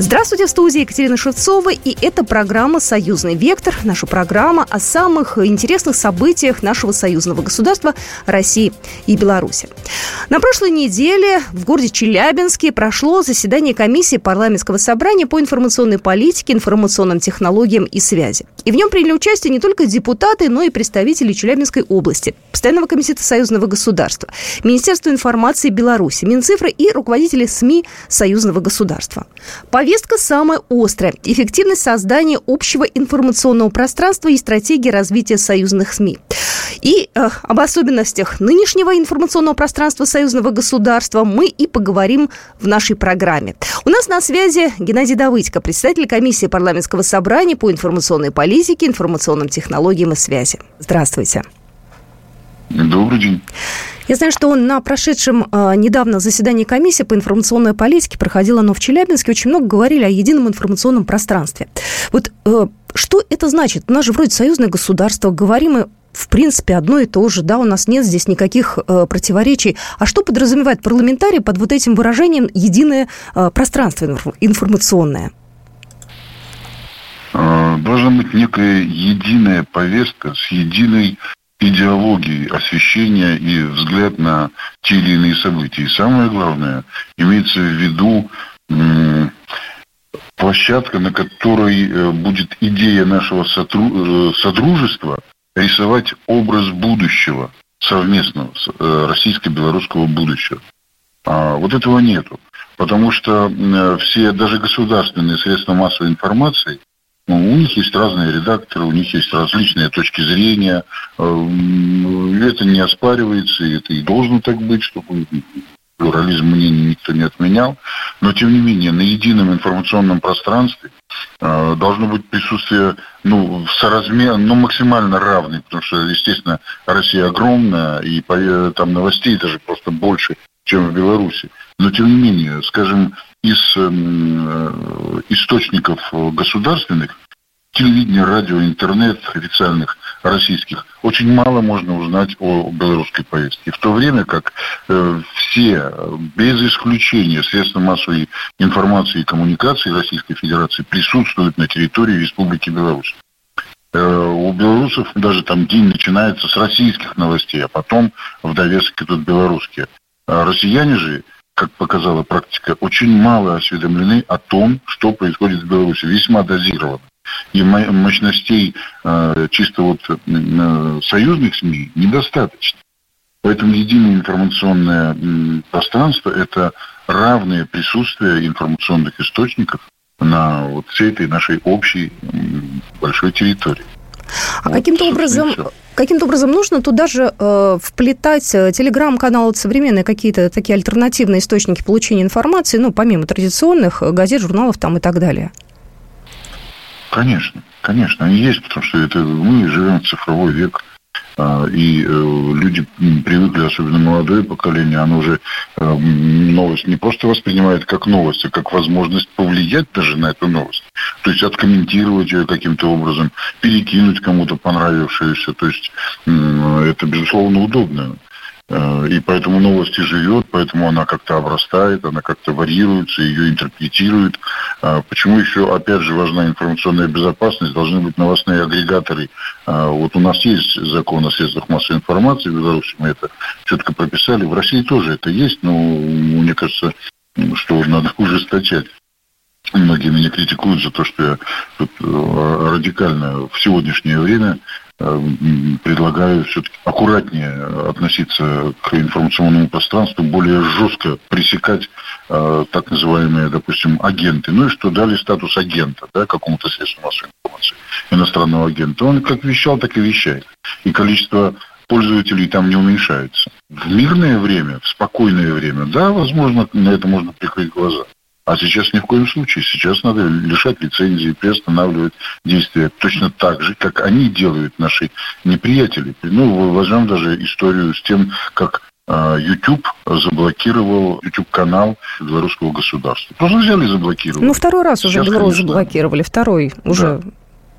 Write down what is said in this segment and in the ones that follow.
Здравствуйте, в студии Екатерина Шевцова, и это программа «Союзный вектор», наша программа о самых интересных событиях нашего союзного государства России и Беларуси. На прошлой неделе в городе Челябинске прошло заседание комиссии парламентского собрания по информационной политике, информационным технологиям и связи. И в нем приняли участие не только депутаты, но и представители Челябинской области, Постоянного комитета союзного государства, Министерства информации Беларуси, Минцифры и руководители СМИ союзного государства. Повестка самая острая – эффективность создания общего информационного пространства и стратегии развития союзных СМИ. И э, об особенностях нынешнего информационного пространства союзного государства мы и поговорим в нашей программе. У нас на связи Геннадий Давыдько, председатель комиссии парламентского собрания по информационной политике, информационным технологиям и связи. Здравствуйте. Добрый день. Я знаю, что на прошедшем э, недавно заседании комиссии по информационной политике, проходило оно в Челябинске, очень много говорили о едином информационном пространстве. Вот э, что это значит? У нас же вроде союзное государство, говорим мы в принципе, одно и то же, да, у нас нет здесь никаких э, противоречий. А что подразумевает парламентарий под вот этим выражением «единое э, пространство информационное»? Э, должна быть некая единая повестка с единой идеологией освещения и взгляд на те или иные события. И самое главное, имеется в виду площадка, на которой э, будет идея нашего э, содружества рисовать образ будущего, совместного, э, российско-белорусского будущего. А вот этого нету. Потому что все, даже государственные средства массовой информации, у них есть разные редакторы, у них есть различные точки зрения. Это не оспаривается, и это и должно так быть, чтобы плюрализм мнений никто не отменял, но тем не менее на едином информационном пространстве э, должно быть присутствие ну, соразмерно, ну, максимально равный, потому что, естественно, Россия огромная, и по, там новостей даже просто больше, чем в Беларуси. Но, тем не менее, скажем, из эм, э, источников государственных телевидения, радио, интернет официальных российских, очень мало можно узнать о белорусской повестке. В то время как э, все, без исключения, средства массовой информации и коммуникации Российской Федерации присутствуют на территории Республики Беларусь. Э, у белорусов даже там день начинается с российских новостей, а потом в довесок идут белорусские. А россияне же как показала практика, очень мало осведомлены о том, что происходит в Беларуси, весьма дозировано и мощностей э, чисто вот э, союзных СМИ недостаточно. Поэтому единое информационное пространство – это равное присутствие информационных источников на вот всей этой нашей общей большой территории. А вот, каким-то образом, каким-то образом нужно туда же э, вплетать э, телеграм-каналы, современные какие-то такие альтернативные источники получения информации, ну, помимо традиционных газет, журналов там и так далее? Конечно, конечно, они есть, потому что это мы живем в цифровой век, и э, люди привыкли, особенно молодое поколение, оно уже э, новость не просто воспринимает как новость, а как возможность повлиять даже на эту новость. То есть откомментировать ее каким-то образом, перекинуть кому-то понравившееся. То есть это, безусловно, удобно. Э, и поэтому новости живет, поэтому она как-то обрастает, она как-то варьируется, ее интерпретируют. А почему еще, опять же, важна информационная безопасность? Должны быть новостные агрегаторы. А вот у нас есть закон о средствах массовой информации в Беларуси, мы это четко прописали. В России тоже это есть, но мне кажется, что надо ужесточать. Многие меня критикуют за то, что я тут э, радикально в сегодняшнее время Э, предлагаю все-таки аккуратнее относиться к информационному пространству, более жестко пресекать э, так называемые, допустим, агенты. Ну и что дали статус агента, да, какому-то средству массовой информации, иностранного агента. Он как вещал, так и вещает. И количество пользователей там не уменьшается. В мирное время, в спокойное время, да, возможно, на это можно прикрыть глаза. А сейчас ни в коем случае. Сейчас надо лишать лицензии, приостанавливать действия точно так же, как они делают наши неприятели. Ну, возьмем даже историю с тем, как а, YouTube заблокировал YouTube-канал белорусского государства. Просто взяли и заблокировали. Ну, второй раз уже Беларусь заблокировали, второй уже.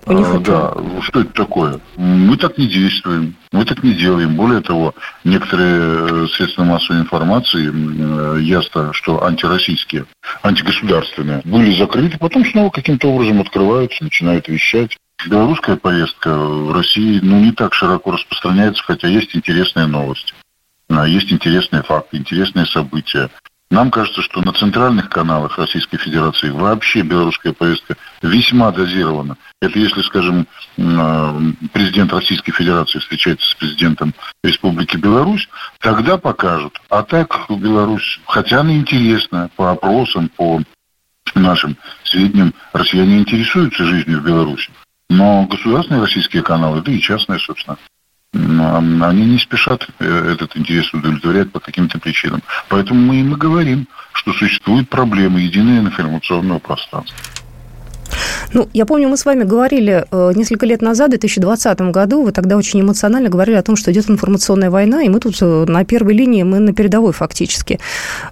У них это... Да, что это такое? Мы так не действуем, мы так не делаем. Более того, некоторые э, средства массовой информации, э, ясно, что антироссийские, антигосударственные, были закрыты, потом снова каким-то образом открываются, начинают вещать. Белорусская повестка в России ну, не так широко распространяется, хотя есть интересные новости. А, есть интересные факты, интересные события. Нам кажется, что на центральных каналах Российской Федерации вообще белорусская повестка весьма дозирована. Это если, скажем, а, президент Российской Федерации встречается с президентом Республики Беларусь, тогда покажут. А так Беларусь, хотя она интересна по опросам, по нашим сведениям, россияне интересуются жизнью в Беларуси. Но государственные российские каналы, да и частные, собственно, они не спешат э, этот интерес удовлетворять по каким-то причинам. Поэтому мы им и говорим, что существует проблема единого информационного пространства. Ну, я помню, мы с вами говорили э, несколько лет назад, в 2020 году, вы тогда очень эмоционально говорили о том, что идет информационная война, и мы тут э, на первой линии, мы на передовой фактически.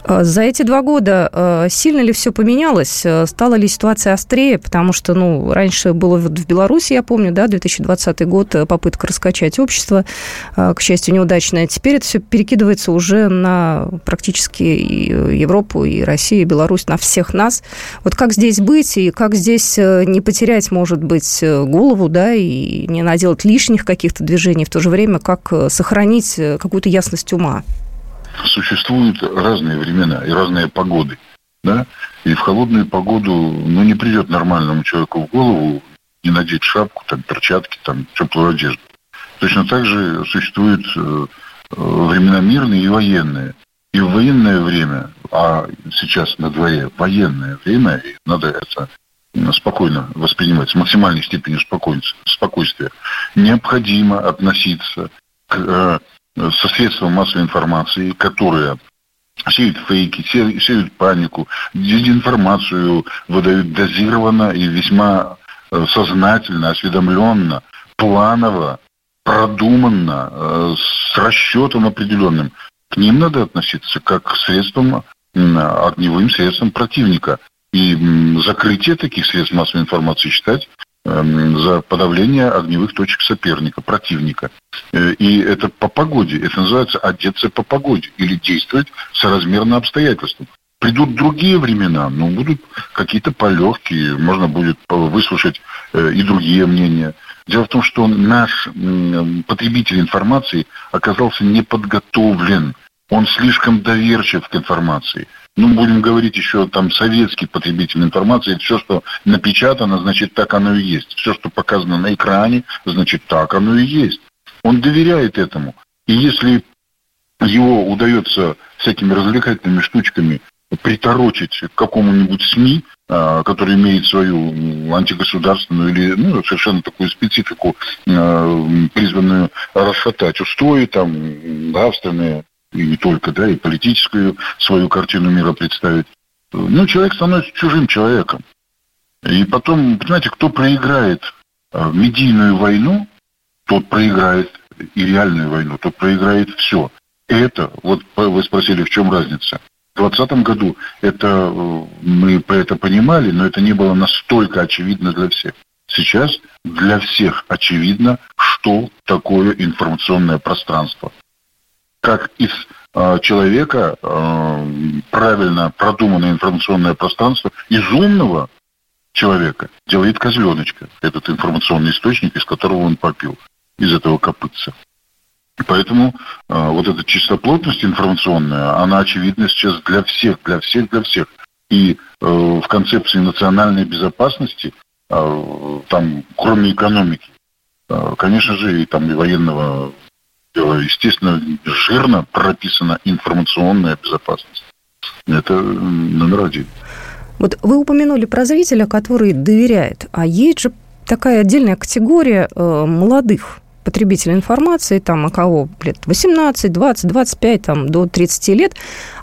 Э, за эти два года сильно ли все поменялось? Стала ли ситуация острее? Потому что, ну, раньше было в Беларуси, я помню, да, 2020 год, попытка раскачать общество, к счастью, неудачная. Теперь это все перекидывается уже на практически и Европу, и Россию, и Беларусь, на всех нас. Вот как здесь быть, и как здесь не потерять, может быть, э, голову, да, и не наделать лишних каких-то движений, в то же время как э, сохранить э, какую-то ясность ума? Существуют разные времена и разные погоды, да, и в холодную погоду, ну, не придет нормальному человеку в голову не надеть шапку, там, перчатки, там, теплую одежду. Точно так же существуют времена мирные и военные. И в военное время, а сейчас на дворе военное время, и надо это спокойно воспринимать, с максимальной степенью спокойствия, необходимо относиться к, э, со средством массовой информации, которые сеют фейки, сеют панику, дезинформацию выдают дозированно и весьма э, сознательно, осведомленно, планово, продуманно, э, с расчетом определенным. К ним надо относиться как к средствам, огневым средствам противника – и закрытие таких средств массовой информации считать эм, за подавление огневых точек соперника, противника. Э, и это по погоде. Это называется одеться по погоде или действовать соразмерно обстоятельствам. Придут другие времена, но будут какие-то полегкие, можно будет выслушать э, и другие мнения. Дело в том, что наш потребитель информации оказался не подготовлен. Он слишком доверчив к информации ну, будем говорить еще там советский потребитель информации, все, что напечатано, значит, так оно и есть. Все, что показано на экране, значит, так оно и есть. Он доверяет этому. И если его удается всякими развлекательными штучками приторочить к какому-нибудь СМИ, а, который имеет свою антигосударственную или ну, совершенно такую специфику, а, призванную расшатать устои, там, нравственные, и не только, да, и политическую свою картину мира представить. Ну, человек становится чужим человеком. И потом, понимаете, кто проиграет а, медийную войну, тот проиграет и реальную войну, тот проиграет все. Это, вот вы спросили, в чем разница. В 2020 году это э, мы это понимали, но это не было настолько очевидно для всех. Сейчас для всех очевидно, что такое информационное пространство как из э, человека э, правильно продуманное информационное пространство, из умного человека делает козленочка, этот информационный источник, из которого он попил, из этого копытца. Поэтому э, вот эта чистоплотность информационная, она очевидна сейчас для всех, для всех, для всех. И э, в концепции национальной безопасности, э, там, кроме экономики, э, конечно же, и там и военного естественно, жирно прописана информационная безопасность. Это номер один. Вот вы упомянули про зрителя, который доверяет, а есть же такая отдельная категория э, молодых потребители информации, там, у кого лет 18, 20, 25, там, до 30 лет,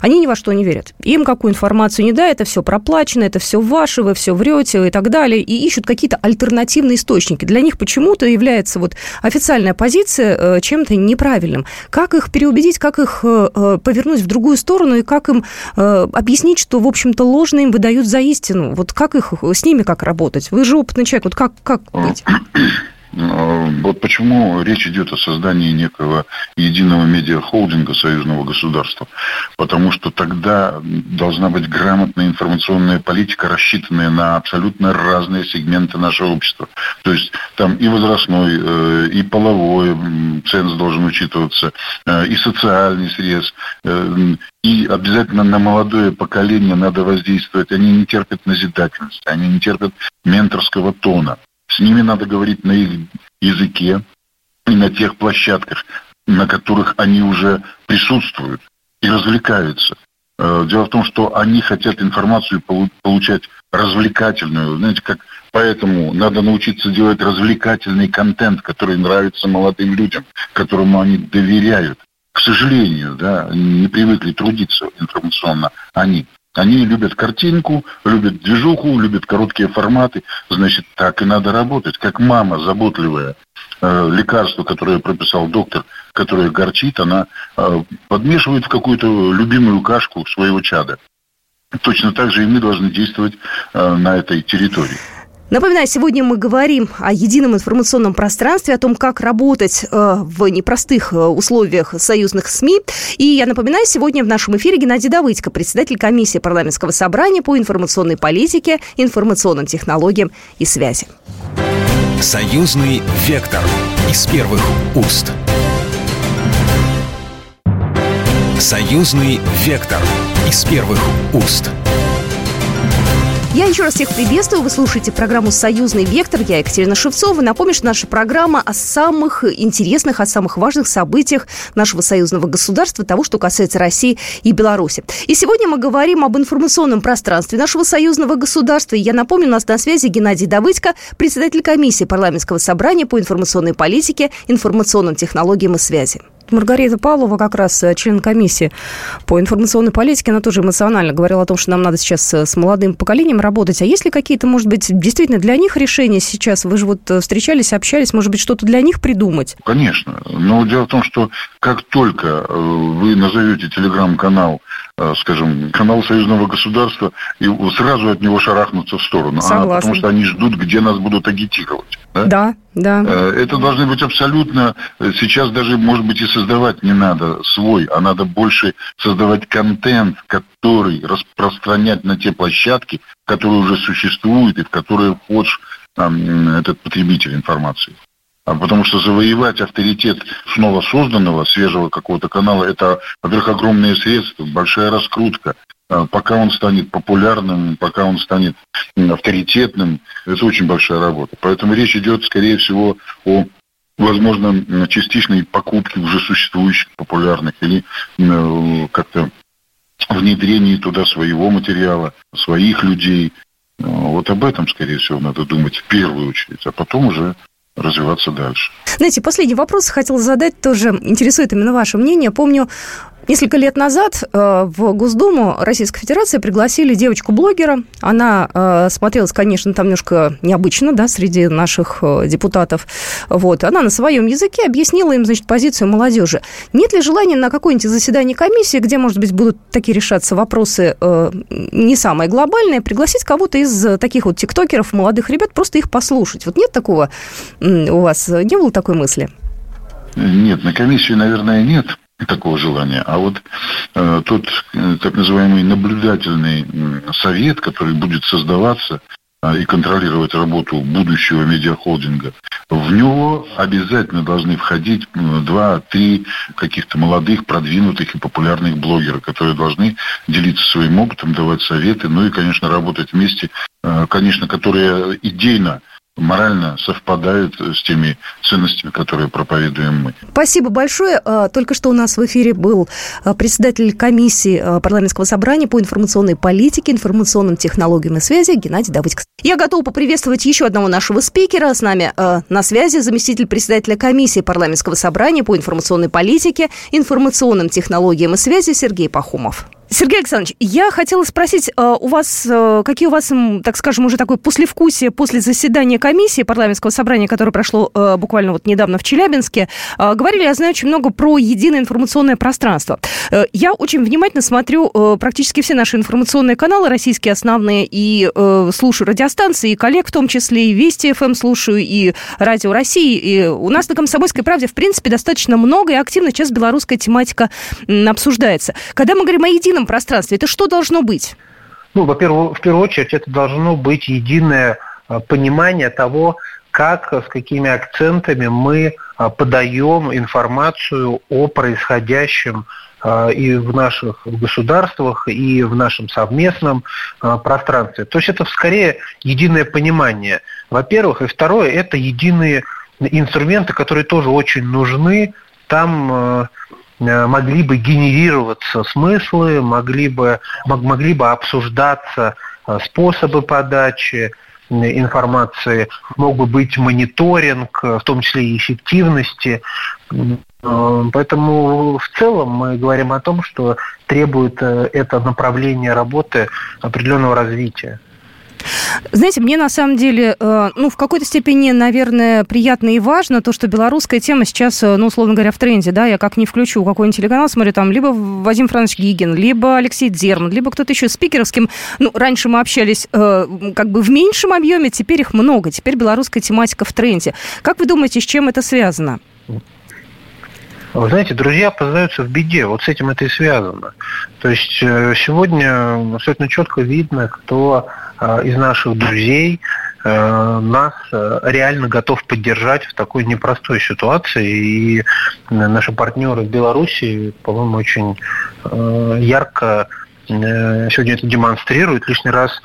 они ни во что не верят. Им какую информацию не дай, это все проплачено, это все ваше, вы все врете и так далее, и ищут какие-то альтернативные источники. Для них почему-то является вот официальная позиция э, чем-то неправильным. Как их переубедить, как их э, э, повернуть в другую сторону и как им объяснить, что, в общем-то, ложно им выдают за истину? Вот как их, с ними как работать? Вы же опытный человек, вот как, как быть? А, вот почему речь идет о создании некого единого медиахолдинга союзного государства. Потому что тогда должна быть грамотная информационная политика, рассчитанная на абсолютно разные сегменты нашего общества. То есть там и возрастной, э, и половой ценз должен учитываться, э, и социальный срез, э, и обязательно на молодое поколение надо воздействовать. Они не терпят назидательности, они не терпят менторского тона. С ними надо говорить на их языке и на тех площадках, на которых они уже присутствуют и развлекаются. Э, дело в том, что они хотят информацию получать развлекательную. Знаете, как поэтому надо научиться делать развлекательный контент, который нравится молодым людям, которому они доверяют. К сожалению, да, не привыкли трудиться информационно они. Они любят картинку, любят движуху, любят короткие форматы. Значит, так и надо работать. Как мама заботливая, э, лекарство, которое прописал доктор, которое горчит, она э, подмешивает в какую-то любимую кашку своего чада. Точно так же и мы должны действовать э, на этой территории. Напоминаю, сегодня мы говорим о едином информационном пространстве, о том, как работать э, в непростых э, условиях союзных СМИ. И я напоминаю, сегодня в нашем эфире Геннадий Давыдько, председатель комиссии парламентского собрания по информационной политике, информационным технологиям и связи. Союзный вектор из первых уст. Союзный вектор из первых уст. Я еще раз всех приветствую. Вы слушаете программу «Союзный вектор». Я Екатерина Шевцова. Напомню, что наша программа о самых интересных, о самых важных событиях нашего союзного государства, того, что касается России и Беларуси. И сегодня мы говорим об информационном пространстве нашего союзного государства. И я напомню, у нас на связи Геннадий Давыдько, председатель комиссии парламентского собрания по информационной политике, информационным технологиям и связи. Маргарита Павлова, как раз э, член комиссии по информационной политике, она тоже эмоционально говорила о том, что нам надо сейчас э, с молодым поколением работать. А есть ли какие-то, может быть, действительно для них решения сейчас? Вы же вот э, встречались, общались, может быть, что-то для них придумать? Конечно. Но дело в том, что как только вы назовете телеграм-канал скажем, канал союзного государства, и сразу от него шарахнуться в сторону. А, потому что они ждут, где нас будут агитировать. Да, да. да. Э, это должны быть абсолютно... Э, сейчас даже, может быть, и создавать не надо свой, а надо больше создавать контент, который распространять на те площадки, которые уже существуют и в которые вхож этот потребитель информации. А потому что завоевать авторитет снова созданного, свежего какого-то канала, это, во-первых, огромные средства, большая раскрутка. А пока он станет популярным, пока он станет авторитетным, это очень большая работа. Поэтому речь идет, скорее всего, о возможно, частичной покупке уже существующих популярных или э, как-то внедрении туда своего материала, своих людей. Вот об этом, скорее всего, надо думать в первую очередь, а потом уже развиваться дальше. Знаете, последний вопрос хотел задать, тоже интересует именно ваше мнение. Помню, Несколько лет назад э, в Госдуму Российской Федерации пригласили девочку-блогера. Она э, смотрелась, конечно, там немножко необычно, да, среди наших э, депутатов. Вот. Она на своем языке объяснила им, значит, позицию молодежи. Нет ли желания на какое-нибудь заседание комиссии, где, может быть, будут такие решаться вопросы не самые глобальные, пригласить кого-то из таких вот тиктокеров, молодых ребят, просто их послушать? Вот нет такого у вас? Не было такой мысли? Нет, на комиссию, наверное, нет такого желания. А вот э, тот э, так называемый наблюдательный э, совет, который будет создаваться э, и контролировать работу будущего медиахолдинга, в него обязательно должны входить два-три каких-то молодых, продвинутых и популярных блогера, которые должны делиться своим опытом, давать советы, ну и, конечно, работать вместе, э, конечно, которые идейно морально совпадает с теми ценностями, которые проповедуем мы. Спасибо большое. А, только что у нас в эфире был а, председатель комиссии а, парламентского собрания по информационной политике, информационным технологиям и связи Геннадий Давыдько. Я готова поприветствовать еще одного нашего спикера. С нами на связи заместитель председателя комиссии парламентского собрания по информационной политике, информационным технологиям и связи Сергей Пахомов. Сергей Александрович, я хотела спросить, а, у вас, э, какие у вас, так скажем, уже такое послевкусие после заседания комиссии парламентского собрания, которое прошло э, буквально вот недавно в Челябинске. А, говорили, я знаю, очень много про единое информационное пространство. Э, я очень внимательно смотрю практически все наши информационные каналы, российские основные, и слушаю радиостанции, и коллег в том числе, и Вести ФМ слушаю, и Радио России. И у нас на «Комсомольской правде», в принципе, достаточно много и активно сейчас белорусская тематика обсуждается. Когда мы говорим о едином едином пространстве? Это что должно быть? Ну, во-первых, в первую очередь, это должно быть единое а, понимание того, как, с какими акцентами мы а, подаем информацию о происходящем а, и в наших государствах, и в нашем совместном пространстве. То есть это скорее единое понимание, во-первых. И второе, это единые инструменты, которые тоже очень нужны. Там могли бы генерироваться смыслы, могли бы, могли бы обсуждаться э, способы подачи информации, мог бы быть мониторинг, в том числе и эффективности. Э, поэтому в целом мы говорим о том, что требует это направление работы определенного развития. Знаете, мне на самом деле, э, ну, в какой-то степени, наверное, приятно и важно то, что белорусская тема сейчас, э, ну, условно говоря, в тренде, да, я как не включу какой-нибудь телеканал, смотрю, там, либо Вадим Францович Гигин, либо Алексей Дерман, либо кто-то еще спикеровским. Ну, раньше мы общались э, как бы в меньшем объеме, теперь их много, теперь белорусская тематика в тренде. Как вы думаете, с чем это связано? Вы знаете, друзья познаются в беде. Вот с этим это и связано. То есть э, сегодня абсолютно четко видно, кто э, из наших друзей э, нас реально готов поддержать в такой непростой ситуации. И наши партнеры в Беларуси, по-моему, очень ярко сегодня это демонстрируют, лишний раз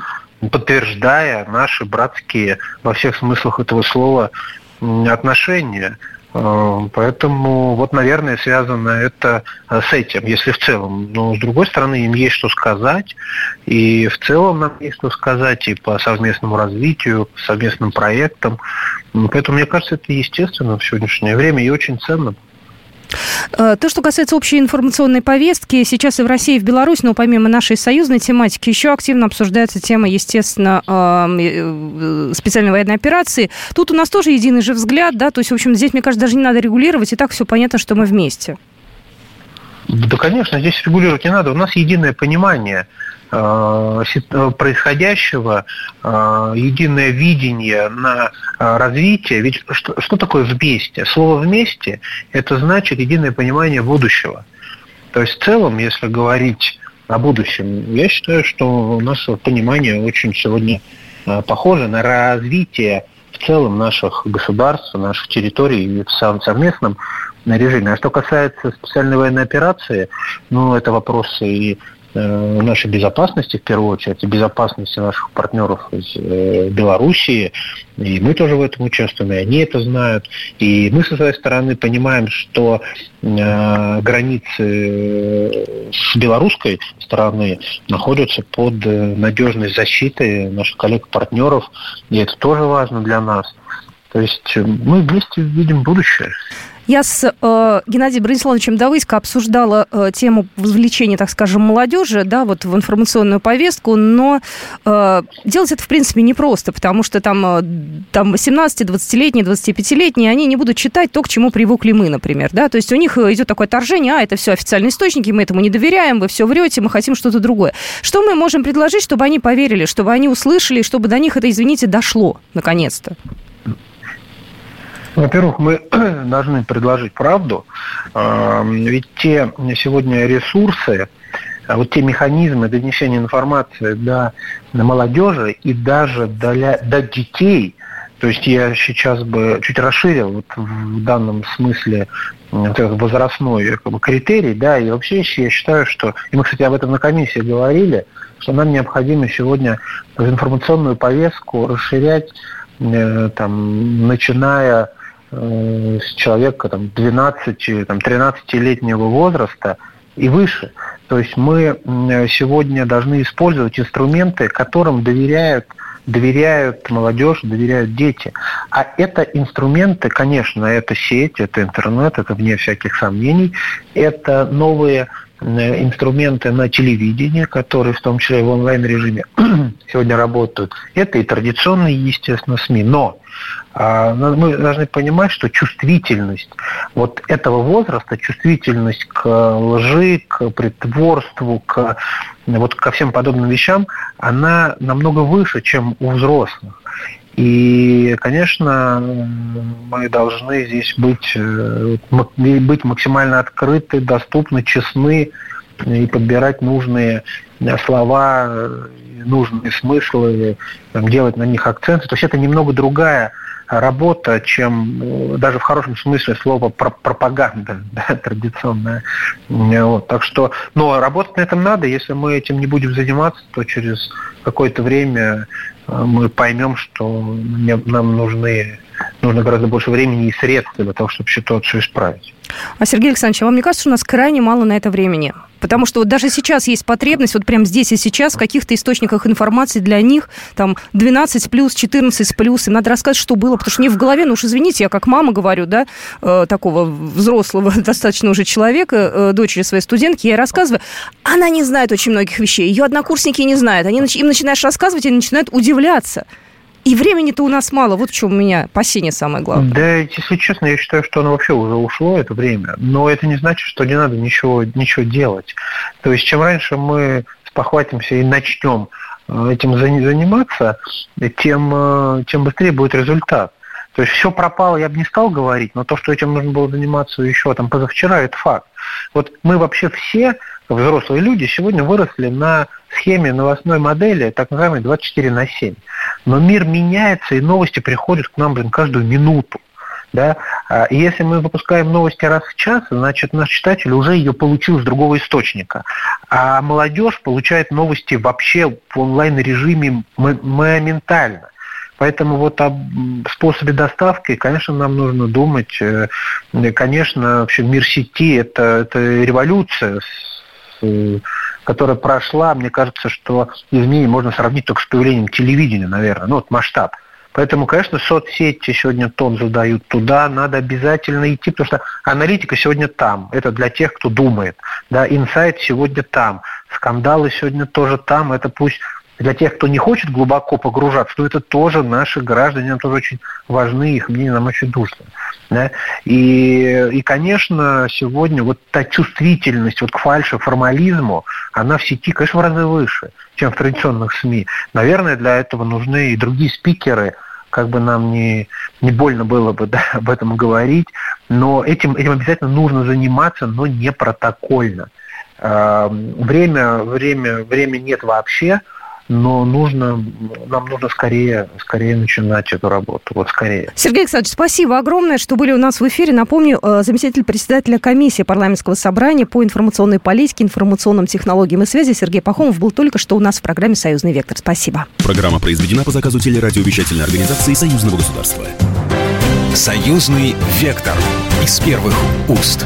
подтверждая наши братские во всех смыслах этого слова отношения. Э, поэтому вот, наверное, связано это э, с этим, если в целом. Но, с другой стороны, им есть что сказать, и в целом нам есть что сказать и по совместному развитию, по совместным проектам. Поэтому, мне кажется, это естественно в сегодняшнее время и очень ценно. Э, то, что касается общей информационной повестки, сейчас и в России, и в Беларуси, но помимо нашей союзной тематики, еще активно обсуждается тема, естественно, э, специальной военной операции. Тут у нас тоже единый же взгляд, да, то есть, в общем, здесь, мне кажется, даже не надо регулировать, и так все понятно, что мы вместе. Да, конечно, здесь регулировать не надо. У нас единое понимание – Э, происходящего, э, единое видение на э, развитие. Ведь что, что такое вместе? Слово вместе – это значит единое понимание будущего. То есть в целом, если говорить о будущем, я считаю, что у нас понимание очень сегодня похоже на развитие в целом наших государств, наших территорий в совместном режиме. А что касается специальной военной операции, ну, это вопросы и Э, нашей безопасности, в первую очередь, и безопасности наших партнеров из э, Белоруссии. И мы тоже в этом участвуем, и они это знают. И мы со своей стороны понимаем, что э, границы с белорусской стороны находятся под надежной защитой наших коллег-партнеров, и это тоже важно для нас. То есть мы вместе видим будущее. Я с э, Геннадием Брониславовичем Давысько обсуждала э, тему вовлечения, так скажем, молодежи, да, вот в информационную повестку, но э, делать это, в принципе, непросто, потому что там, э, там 18-20-летние, 25-летние, они не будут читать то, к чему привыкли мы, например, да, то есть у них идет такое отторжение, а, это все официальные источники, мы этому не доверяем, вы все врете, мы хотим что-то другое. Что мы можем предложить, чтобы они поверили, чтобы они услышали, чтобы до них это, извините, дошло, наконец-то? Во-первых, мы должны предложить правду, а, ведь те сегодня ресурсы, а вот те механизмы донесения информации до молодежи и даже до, до детей, то есть я сейчас бы чуть расширил вот в данном смысле возрастной как бы, критерий, да, и вообще я считаю, что, и мы, кстати, об этом на комиссии говорили, что нам необходимо сегодня информационную повестку расширять там, начиная с человека там, 12, там, 13-летнего возраста и выше. То есть мы сегодня должны использовать инструменты, которым доверяют доверяют молодежь, доверяют дети. А это инструменты, конечно, это сеть, это интернет, это вне всяких сомнений, это новые э, инструменты на телевидении, которые в том числе в онлайн-режиме сегодня работают. Это и традиционные, естественно, СМИ. Но мы должны понимать, что чувствительность вот этого возраста, чувствительность к лжи, к притворству, к, вот ко всем подобным вещам, она намного выше, чем у взрослых. И, конечно, мы должны здесь быть, э, быть максимально открыты, доступны, честны и подбирать нужные слова, нужные смыслы, делать на них акценты. То есть это немного другая работа, чем э, даже в хорошем смысле слова пропаганда да, традиционная. Вот. Так что, но работать на этом надо. Если мы этим не будем заниматься, то через какое-то время э, мы поймем, что нам нужны нужно гораздо больше времени и средств для того, чтобы ситуацию исправить. А, Сергей Александрович, а вам не кажется, что у нас крайне мало на это времени? Потому что вот даже сейчас есть потребность, вот прямо здесь и сейчас, в каких-то источниках информации для них, там, 12 плюс, 14 плюс, им надо рассказать, что было, потому что не в голове, ну уж извините, я как мама говорю, да, э, такого взрослого достаточно уже человека, э, дочери своей студентки, я ей рассказываю, она не знает очень многих вещей, ее однокурсники не знают, они, им начинаешь рассказывать, они начинают удивляться. И времени-то у нас мало. Вот в чем у меня опасение самое главное. Да, если честно, я считаю, что оно вообще уже ушло, это время. Но это не значит, что не надо ничего, ничего делать. То есть, чем раньше мы спохватимся и начнем э, этим заниматься, тем, э, тем быстрее будет результат. То есть все пропало, я бы не стал говорить, но то, что этим нужно было заниматься еще там позавчера, это факт. Вот мы вообще все, взрослые люди, сегодня выросли на схеме новостной модели, так называемой 24 на 7. Но мир меняется, и новости приходят к нам, блин, каждую минуту. Да? А и если мы выпускаем новости раз в час, значит наш читатель уже ее получил с другого источника. А молодежь получает новости вообще в онлайн-режиме моментально. Поэтому вот об способе доставки, конечно, нам нужно думать. Э, конечно, вообще мир сети это, это революция, которая прошла, мне кажется, что изменения можно сравнить только с появлением телевидения, наверное, ну вот масштаб. Поэтому, конечно, соцсети сегодня тон задают. Туда надо обязательно идти, потому что аналитика сегодня там. Это для тех, кто думает. Да, инсайт сегодня там. Скандалы сегодня тоже там. Это пусть для тех, кто не хочет глубоко погружаться, то это тоже наши граждане, нам тоже очень важны, их мнение нам очень нужно. Да? И, и, конечно, сегодня вот та чувствительность вот к фальше, формализму, она в сети, конечно, в разы выше, чем в традиционных СМИ. Наверное, для этого нужны и другие спикеры, как бы нам не, не больно было бы да, об этом говорить, но этим, этим обязательно нужно заниматься, но не протокольно. Время, время, время нет вообще, но нужно, нам нужно скорее, скорее начинать эту работу, вот скорее. Сергей Александрович, спасибо огромное, что были у нас в эфире. Напомню, э, заместитель председателя комиссии парламентского собрания по информационной политике, информационным технологиям и связи Сергей Пахомов был только что у нас в программе «Союзный вектор». Спасибо. Программа произведена по заказу телерадиовещательной организации Союзного государства. «Союзный вектор» из первых уст.